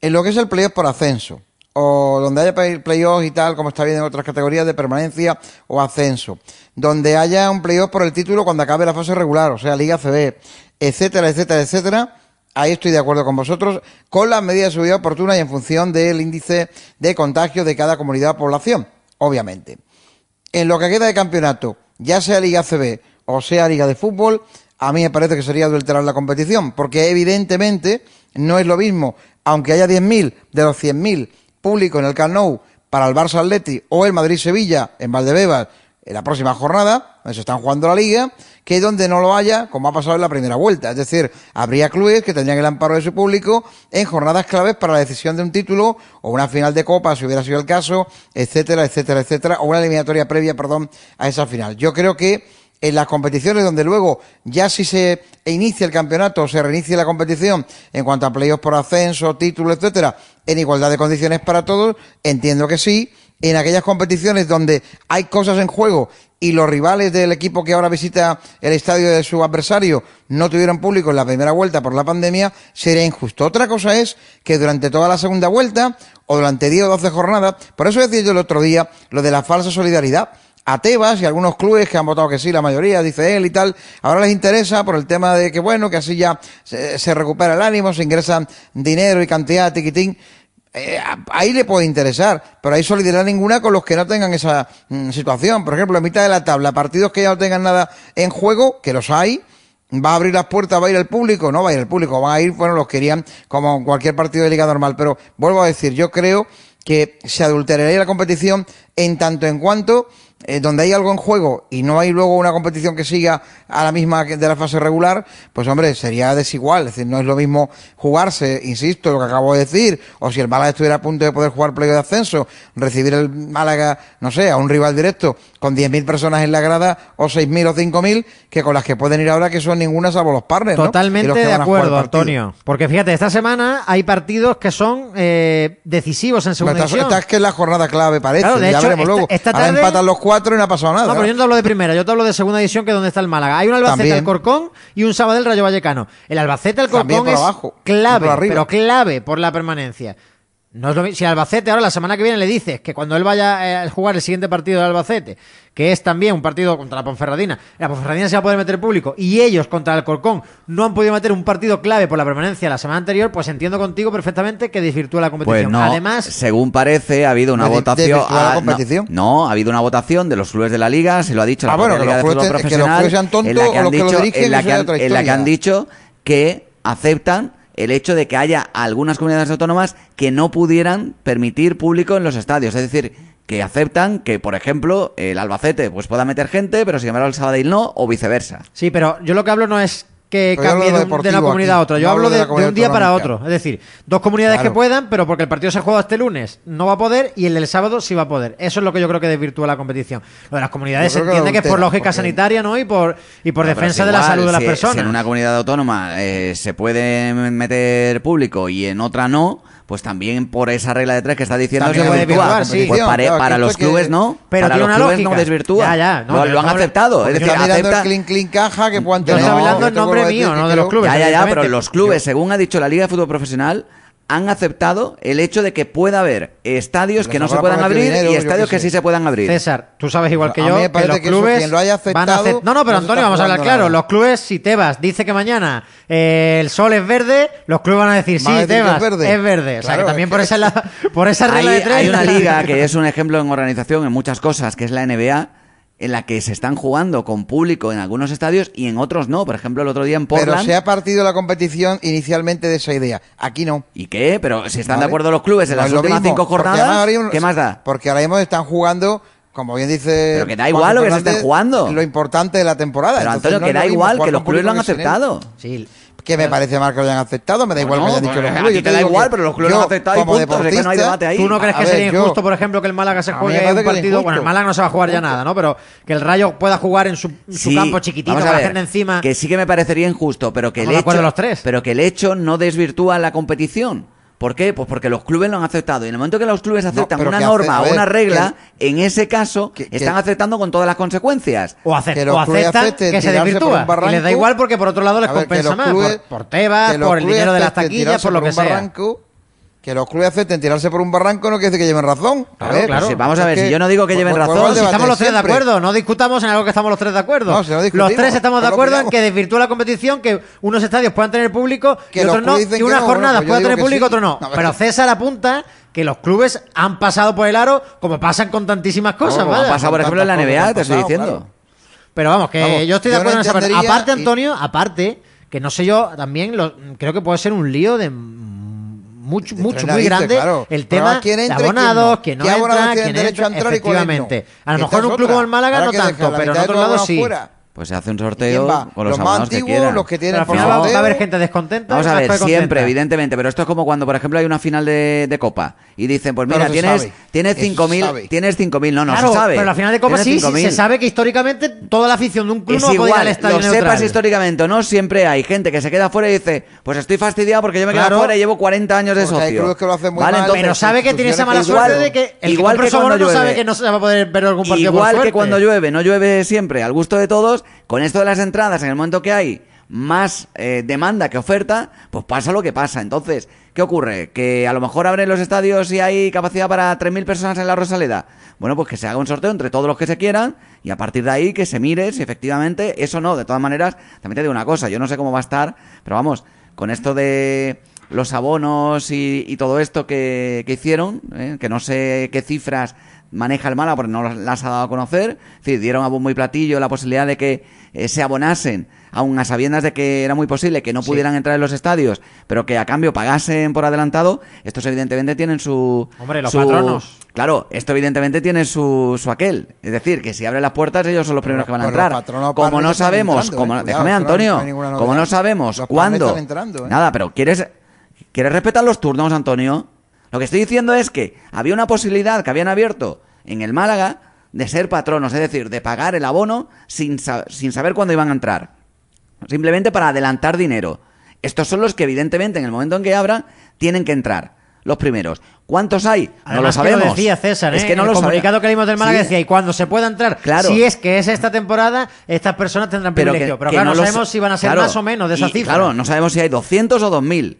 en lo que es el playoff por ascenso, o donde haya play- playoffs y tal, como está bien en otras categorías de permanencia o ascenso, donde haya un playoff por el título cuando acabe la fase regular, o sea, Liga CB, etcétera, etcétera, etcétera, ahí estoy de acuerdo con vosotros, con las medidas de seguridad oportunas y en función del índice de contagio de cada comunidad o población, obviamente. En lo que queda de campeonato, ya sea Liga CB o sea Liga de Fútbol, a mí me parece que sería adulterar la competición, porque evidentemente no es lo mismo, aunque haya 10.000 de los 100.000 público en el Camp para el Barça Atleti o el Madrid-Sevilla en Valdebebas en la próxima jornada, donde se están jugando la Liga, que donde no lo haya, como ha pasado en la primera vuelta. Es decir, habría clubes que tendrían el amparo de su público en jornadas claves para la decisión de un título o una final de Copa, si hubiera sido el caso, etcétera, etcétera, etcétera, o una eliminatoria previa, perdón, a esa final. Yo creo que en las competiciones donde luego ya si se inicia el campeonato o se reinicia la competición en cuanto a playoffs por ascenso, título, etcétera, en igualdad de condiciones para todos, entiendo que sí. En aquellas competiciones donde hay cosas en juego y los rivales del equipo que ahora visita el estadio de su adversario no tuvieron público en la primera vuelta por la pandemia, sería injusto. Otra cosa es que durante toda la segunda vuelta o durante 10 o 12 jornadas, por eso decía yo el otro día lo de la falsa solidaridad, a Tebas y algunos clubes que han votado que sí, la mayoría, dice él y tal, ahora les interesa por el tema de que, bueno, que así ya se, recupera el ánimo, se ingresan dinero y cantidad, tiquitín. Eh, ahí le puede interesar, pero hay solidaridad ninguna con los que no tengan esa mm, situación. Por ejemplo, en mitad de la tabla, partidos que ya no tengan nada en juego, que los hay, va a abrir las puertas, va a ir el público, no va a ir el público, va a ir, bueno, los que irían como cualquier partido de liga normal. Pero vuelvo a decir, yo creo que se adulteraría la competición en tanto en cuanto eh, donde hay algo en juego y no hay luego una competición que siga a la misma de la fase regular, pues hombre, sería desigual. Es decir, no es lo mismo jugarse, insisto, lo que acabo de decir, o si el Málaga estuviera a punto de poder jugar playo de ascenso, recibir el Málaga, no sé, a un rival directo con 10.000 personas en la grada, o 6.000 o 5.000, que con las que pueden ir ahora, que son ninguna salvo los partners. Totalmente los de acuerdo. Antonio. Porque fíjate, esta semana hay partidos que son eh, decisivos en segunda esta, división. esta es que es la jornada clave, parece. Claro, de ya hecho, veremos esta- luego. esta Ahora empatan los cuatro y no ha pasado nada. No, pero yo no te hablo de primera, yo te hablo de segunda división, que es donde está el Málaga. Hay un Albacete También. Alcorcón y un Sabadell Rayo Vallecano. El Albacete Alcorcón por es abajo, clave, pero clave por la permanencia. No es lo mi- si al Albacete ahora la semana que viene le dices que cuando él vaya eh, a jugar el siguiente partido del Albacete, que es también un partido contra la Ponferradina, la Ponferradina se va a poder meter público y ellos contra el Alcorcón no han podido meter un partido clave por la permanencia la semana anterior, pues entiendo contigo perfectamente que desvirtúa la Pues competición. no, Además, según parece, ha habido una ¿De- de votación. la ah, no, ha habido una votación de los clubes de la liga, se lo ha dicho la Ah, bueno, Liga los de Fútbol te- que los Profesional, clubes sean tontos en la que dicho- la la han dicho que aceptan el hecho de que haya algunas comunidades autónomas que no pudieran permitir público en los estadios, es decir, que aceptan que, por ejemplo, el Albacete pues pueda meter gente, pero sin embargo el Sabadell no, o viceversa. Sí, pero yo lo que hablo no es que Pero cambie de de, un- de una comunidad a otra. Yo no hablo de un día para otro. Es decir, dos comunidades Claro. que puedan, pero porque el partido se juega este lunes no va a poder y el del sábado sí va a poder. Eso es lo que yo creo que desvirtúa la competición. Lo de las comunidades se entiende que es por lógica porque- sanitaria, ¿no? Y por, y por No, defensa de la salud de las si- personas. Si en una comunidad autónoma eh, se puede meter público y en otra no, pues también por esa regla de tres que está diciendo También se puede desvirtuar, sí. Pues para, Claro, para los esto que- clubes no, Pero para tiene los clubes lógica. no desvirtúa. Ya, ya, no, lo, lo han no aceptado. Es decir, acepta- el clean clean caja que puedan Yo tener. estoy hablando en nombre mío, no de los clubes. Ya, ya, ya, pero los clubes, según ha dicho la Liga de Fútbol Profesional, han aceptado el hecho de que pueda haber estadios que no se puedan abrir dinero, y yo estadios que sí se puedan abrir. César, tú sabes igual que A mí yo me que parece los que eso, clubes quien lo haya van a aceptado, acep- No, no, pero Antonio, vamos a hablar claro. nada. Los clubes, si Tebas dice que mañana eh, el sol es verde, los clubes van a decir, sí, Tebas, es verde. es verde. O sea, Claro, que también es por que- esa, la- por esa regla hay, de tres... hay una liga que es un ejemplo en organización en muchas cosas, que es la NBA, en la que se están jugando con público en algunos estadios y en otros no. Por ejemplo, el otro día en Pero Portland. se ha partido la competición inicialmente de esa idea. Aquí no. ¿Y qué? Pero si están ¿vale? de acuerdo los clubes en No las últimas mismo, cinco jornadas, mismo- ¿qué más da? Porque ahora mismo están jugando, como bien dice. Pero que da Juan igual lo que se estén jugando. Lo importante de la temporada. Pero Entonces, Antonio, no que da igual, que los clubes lo han aceptado. Sí, Que me parece mal que lo hayan aceptado, me da igual Bueno, que hayan dicho pues los a clubes. ti Yo te da igual, que pero los clubes yo, lo han aceptado y como punto, que no hay debate ahí. ¿Tú no crees A que ver, sería yo- injusto, por ejemplo, que el Málaga se A juegue me un partido? Bueno, el. Málaga no se va a jugar ya nada, ¿no? Pero que el Rayo pueda jugar en su, en su campo chiquitito, vamos con a la ver, gente encima. Que sí que me parecería injusto, pero que el hecho, los tres. pero que el hecho no desvirtúa la competición. ¿Por qué? Pues porque los clubes lo han aceptado. Y en el momento que los clubes aceptan una norma o una regla, que en ese caso que- que- están aceptando con todas las consecuencias. O, que aceptan acepten que se desvirtúa. y les da igual porque por otro lado les ver, compensa más. clubes- por, por Tebas, por el dinero de las taquillas, por lo que sea. barranco, Que los clubes acepten tirarse por un barranco no quiere decir que lleven razón. A Claro, ver, claro. Vamos a ver, es si yo no digo que lleven vuelvo razón, Si estamos los tres de acuerdo, no discutamos en algo que estamos los tres de acuerdo. No, si no los tres estamos de acuerdo en que desvirtúa la competición, que unos estadios puedan tener público Que y otros no, y unas no, jornadas bueno, pues puedan tener público, sí. otros no. Pero César apunta que los clubes han pasado por el aro como pasan con tantísimas cosas, Como ha pasado, por ejemplo, en la NBA, te estoy diciendo. claro. Pero vamos, que Vamos, yo estoy de acuerdo en esa parte. Aparte, Antonio, aparte, que no sé yo, también creo que puede ser un lío de mucho, mucho, muy grande claro. el tema de quién abonados, no. quién no ¿Qué abonados entra, quién derecho a entra, entrar y cuáles no? efectivamente. A lo mejor en un club como el Málaga no que tanto, pero en lados abono sí. Pues se hace un ¿Y quién sorteo con los, los más abonados que antiguos, quieran. los que Pero tienen al final va a haber gente descontenta. Vamos a ver, siempre, contenta. evidentemente, pero esto es como cuando, por ejemplo, hay una final de, de Copa y dicen, pues mira, tienes, tienes Eso se 5.000, sabe. tienes 5.000, no, no claro, se sabe. pero la final de Copa sí, sí, 5.000. se sabe que históricamente toda la afición de un club Es no va a poder ir al igual, estadio lo neutral. sepas históricamente o no, siempre hay gente que se queda fuera y dice, pues estoy fastidiado porque yo me quedo Claro. fuera y llevo 40 años de hay socio. clubes que lo hacen muy Vale, mal, entonces, pero sabe que tiene esa mala suerte igual- de que el igual que cuando no sabe que no se va a poder ver algún partido Igual que cuando llueve, no llueve siempre al gusto de todos, con esto de las entradas, en el momento que hay más eh, demanda que oferta, pues pasa lo que pasa. Entonces, ¿qué ocurre? Que a lo mejor abren los estadios y hay capacidad para 3.000 personas en la Rosaleda. Bueno, pues que se haga un sorteo entre todos los que se quieran y a partir de ahí que se mire si efectivamente eso no. De todas maneras, también te digo una cosa, yo no sé cómo va a estar, pero vamos, con esto de los abonos y, todo esto que, que hicieron, ¿eh? que no sé qué cifras maneja el Málaga porque no las- ha dado a conocer. Es decir, dieron a bombo y platillo la posibilidad de que eh, se abonasen, aun a sabiendas de que era muy posible que no pudieran entrar en los estadios, pero que a cambio pagasen por adelantado. Estos evidentemente tienen su... Hombre, los su- patronos. Claro, esto evidentemente tiene su, su aquel. Es decir, que si abren las puertas ellos son los primeros que van a entrar. Como no sabemos, entrando, como, eh. Cuidado, déjame Antonio, no como no sabemos cuándo... están entrando, eh. Nada, pero ¿quieres, ¿quieres respetar los turnos, Antonio? Lo que estoy diciendo es que había una posibilidad que habían abierto en el Málaga de ser patronos, es decir, de pagar el abono sin, sa- sin saber cuándo iban a entrar. Simplemente para adelantar dinero. Estos son los que, evidentemente, en el momento en que abran, tienen que entrar. Los primeros. ¿Cuántos hay? no lo que sabemos. lo decía César, Es ¿eh? que no en lo el comunicado sabe- que leímos del Málaga Sí. decía, y cuando se pueda entrar, Claro. si es que es esta temporada, estas personas tendrán Pero que- privilegio. Pero que claro, no, sabemos sa- si van a ser claro, más o menos de esa y, cifra. Claro, no sabemos si hay 200 o 2000.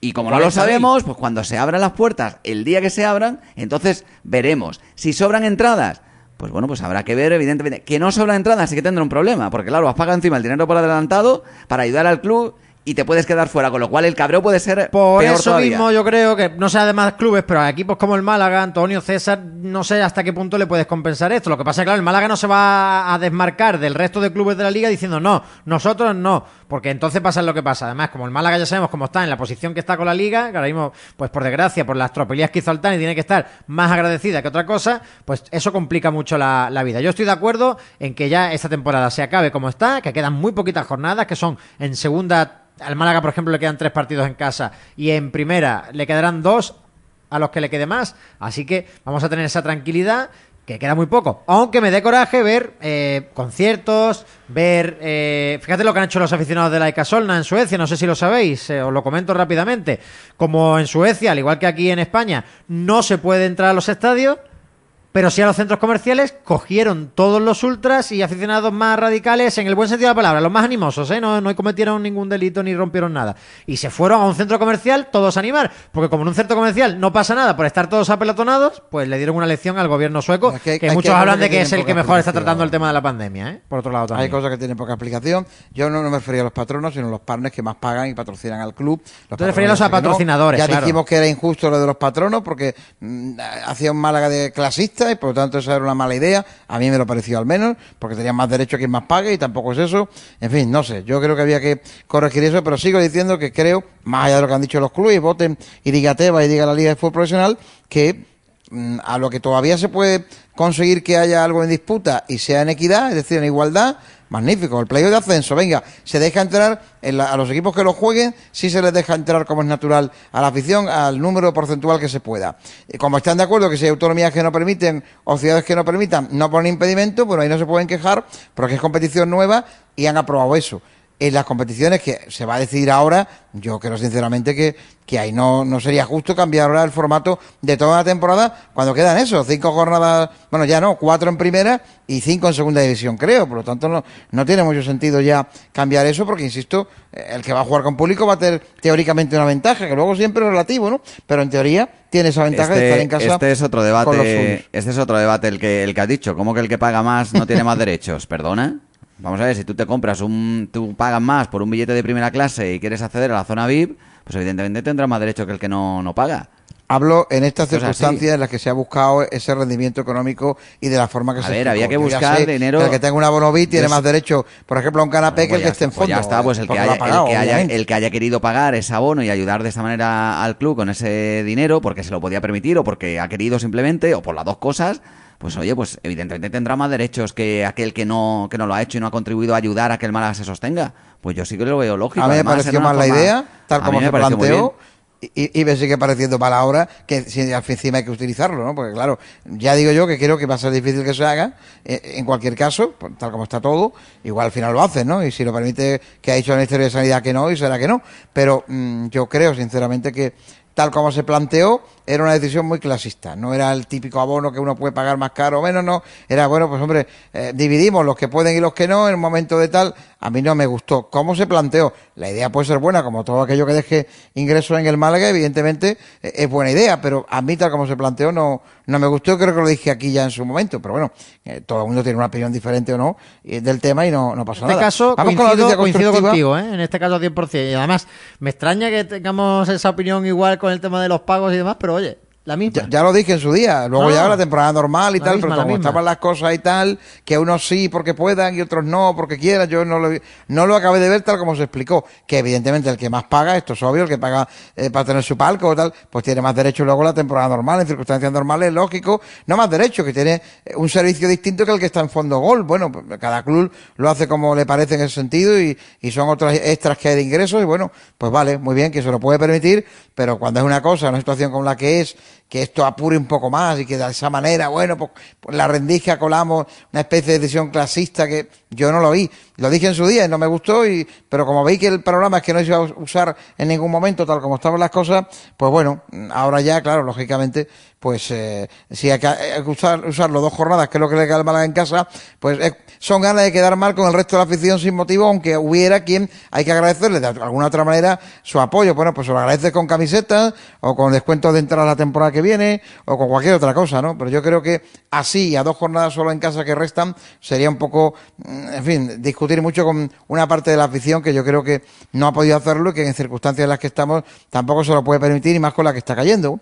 Y como no lo 40.000. sabemos, pues cuando se abran las puertas, el día que se abran, entonces veremos. Si sobran entradas, pues bueno, pues habrá que ver, evidentemente. Que no sobran entradas, sí que tendrá un problema, porque claro, has pagado encima el dinero por adelantado para ayudar al club y te puedes quedar fuera, con lo cual el cabreo puede ser Por peor eso todavía. mismo yo creo que, no sé además clubes, pero a equipos como el Málaga, Antonio, César, no sé hasta qué punto le puedes compensar esto. Lo que pasa es que, claro, el Málaga no se va a desmarcar del resto de clubes de la liga diciendo no, nosotros no, porque entonces pasa lo que pasa. Además, como el Málaga ya sabemos cómo está, en la posición que está con la liga, que ahora mismo, pues por desgracia, por las tropelías que hizo Altani, tiene que estar más agradecida que otra cosa, pues eso complica mucho la, la vida. Yo estoy de acuerdo en que ya esta temporada se acabe como está, que quedan muy poquitas jornadas, que son en segunda al Málaga, por ejemplo, le quedan tres partidos en casa y en primera le quedarán dos a los que le quede más. Así que vamos a tener esa tranquilidad que queda muy poco. Aunque me dé coraje ver eh, conciertos, ver... eh, fíjate lo que han hecho los aficionados de la Solna en Suecia, no sé si lo sabéis, eh, os lo comento rápidamente. Como en Suecia, al igual que aquí en España, no se puede entrar a los estadios, pero sí a los centros comerciales cogieron todos los ultras y aficionados más radicales, en el buen sentido de la palabra, los más animosos, ¿eh? no, no cometieron ningún delito ni rompieron nada. Y se fueron a un centro comercial todos a animar, porque como en un centro comercial no pasa nada por estar todos apelotonados, pues le dieron una lección al gobierno sueco, Es que muchos que- hablan de que es el que mejor está tratando el tema de la pandemia, ¿eh? por otro lado también. Hay cosas que tienen poca explicación. Yo no, no me refería a los patronos, sino a los partners que más pagan y patrocinan al club. Los te referías a que no. patrocinadores, Ya claro. dijimos que era injusto lo de los patronos porque mm, hacía un Málaga de clasista y por lo tanto esa era una mala idea. A mí me lo pareció al menos, porque tenían más derecho quien más pague y tampoco es eso. En fin, no sé. Yo creo que había que corregir eso, pero sigo diciendo que creo, más allá de lo que han dicho los clubes, voten y diga Teba y diga la Liga de Fútbol Profesional, que mm, a lo que todavía se puede conseguir que haya algo en disputa y sea en equidad, es decir, en igualdad, magnífico. El playoff de ascenso, venga, se deja entrar en la- a los equipos que lo jueguen, sí se les deja entrar como es natural a la afición, al número porcentual que se pueda. Y como están de acuerdo que si hay autonomías que no permiten o ciudades que no permitan, no ponen impedimento, bueno, ahí no se pueden quejar porque es competición nueva y han aprobado eso. En las competiciones que se va a decidir ahora, yo creo sinceramente que, que ahí no, no sería justo cambiar ahora el formato de toda la temporada cuando quedan eso, cinco jornadas, bueno, ya no, cuatro en primera y cinco en segunda división, creo. Por lo tanto, no, no tiene mucho sentido ya cambiar eso porque, insisto, eh, el que va a jugar con público va a tener teóricamente una ventaja, que luego siempre es relativo, ¿no? Pero en teoría tiene esa ventaja de estar en casa. Este es otro debate. Este es otro debate el que el que has dicho. ¿Cómo que el que paga más no tiene más derechos? ¿Perdona? Vamos a ver, si tú te compras un, tú pagas más por un billete de primera clase y quieres acceder a la zona VIP, pues evidentemente tendrás más derecho que el que no, no paga. Hablo en estas así. circunstancias en las que se ha buscado ese rendimiento económico y de la forma que A se ver, explicó. había que buscar sé dinero- El que tenga una bonoví tiene más derecho, por ejemplo, a un canapé que el Pues que esté en pues fondo. ya está, pues el que, haya, ha pagado, el, que haya, obviamente. el que haya querido pagar ese abono y ayudar de esta manera al club con ese dinero, porque se lo podía permitir o porque ha querido simplemente, o por las dos cosas, pues oye, pues evidentemente tendrá más derechos que aquel que no, que no lo ha hecho y no ha contribuido a ayudar a que el Málaga se sostenga. Pues yo sí que lo veo lógico. A mí me Además, pareció más la forma- idea, tal como se planteó. Y, y me sigue pareciendo mal ahora que si encima hay que utilizarlo, ¿no? Porque claro, ya digo yo que creo que va a ser difícil que se haga. eh, en cualquier caso, pues, tal como está todo, igual al final lo hacen, ¿no? Y si lo permite que ha dicho el Ministerio de Sanidad que no, y será que no. Pero mm, yo creo, sinceramente, que tal como se planteó, era una decisión muy clasista. No era el típico abono que uno puede pagar más caro o menos, no. Era, bueno, pues hombre, eh, dividimos los que pueden y los que no en un momento de tal. A mí no me gustó. ¿Cómo se planteó? La idea puede ser buena, como todo aquello que deje ingresos en el Málaga, evidentemente eh, es buena idea, pero a mí tal como se planteó no, no me gustó. Creo que lo dije aquí ya en su momento, pero bueno, eh, todo el mundo tiene una opinión diferente o no eh, del tema y no, no pasa En este nada. caso, Vamos con coincido, noticia coincido contigo, ¿eh? en este caso al 100%. Y además, me extraña que tengamos esa opinión igual con el tema de los pagos y demás, pero oye, la misma. Ya, ya lo dije en su día, luego No. ya la temporada normal y tal, misma, pero como estaban las cosas y tal, que unos sí porque puedan y otros no porque quieran, yo no lo, vi- no lo acabé de ver tal como se explicó, que evidentemente el que más paga, esto es obvio, el que paga eh, para tener su palco o tal, pues tiene más derecho luego la temporada normal, en circunstancias normales, lógico, no más derecho, que tiene eh, un servicio distinto que el que está en fondo gol, bueno, pues cada club lo hace como le parece en ese sentido y, y son otras extras que hay de ingresos y bueno, pues vale, muy bien, que se lo puede permitir, pero cuando es una cosa, una situación como la que es, que esto apure un poco más y que de esa manera, bueno, pues, pues la rendija colamos una especie de decisión clasista que yo no lo vi. Lo dije en su día y no me gustó, y, pero como veis que el programa es que no se iba a usar en ningún momento tal como estaban las cosas, pues bueno, ahora ya, claro, lógicamente, pues eh, si hay que, que usar, usarlo dos jornadas, que es lo que le queda al Málaga en casa, pues eh, son ganas de quedar mal con el resto de la afición sin motivo, aunque hubiera quien hay que agradecerle de alguna otra manera su apoyo. Bueno, pues se lo agradeces con camisetas o con descuentos de entrada la temporada que viene o con cualquier otra cosa, ¿no? Pero yo creo que así, a dos jornadas solo en casa que restan, sería un poco, mm, en fin, discutir mucho con una parte de la afición que yo creo que no ha podido hacerlo y que en circunstancias en las que estamos tampoco se lo puede permitir y más con la que está cayendo.